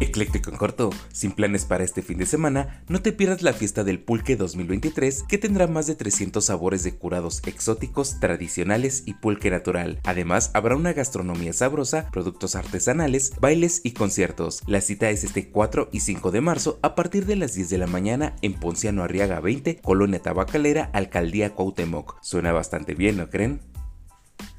Ecléctico en corto, sin planes para este fin de semana, no te pierdas la fiesta del pulque 2023 que tendrá más de 300 sabores de curados exóticos, tradicionales y pulque natural. Además, habrá una gastronomía sabrosa, productos artesanales, bailes y conciertos. La cita es este 4 y 5 de marzo a partir de las 10 de la mañana en Ponciano Arriaga 20, Colonia Tabacalera, Alcaldía Cuauhtémoc. Suena bastante bien, ¿no creen?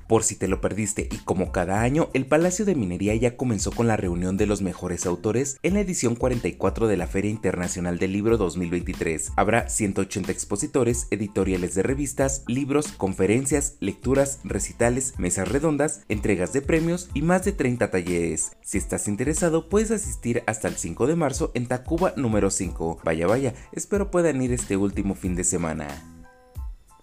Por si te lo perdiste y como cada año, el Palacio de Minería ya comenzó con la reunión de los mejores autores en la edición 44 de la Feria Internacional del Libro 2023. Habrá 180 expositores, editoriales de revistas, libros, conferencias, lecturas, recitales, mesas redondas, entregas de premios y más de 30 talleres. Si estás interesado, puedes asistir hasta el 5 de marzo en Tacuba número 5. Vaya vaya, espero puedan ir este último fin de semana.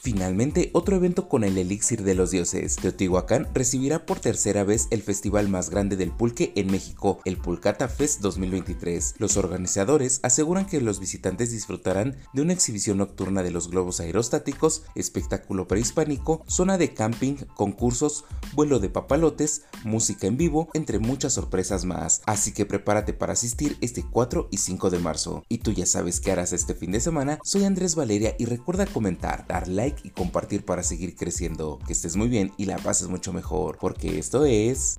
Finalmente, otro evento con el elixir de los dioses. Teotihuacán recibirá por tercera vez el festival más grande del pulque en México, el Pulcata Fest 2023. Los organizadores aseguran que los visitantes disfrutarán de una exhibición nocturna de los globos aerostáticos, espectáculo prehispánico, zona de camping, concursos, vuelo de papalotes, música en vivo, entre muchas sorpresas más. Así que prepárate para asistir este 4 y 5 de marzo. Y tú ya sabes qué harás este fin de semana. Soy Andrés Valeria y recuerda comentar, dar like y compartir para seguir creciendo. Que estés muy bien y la pases mucho mejor, porque esto es...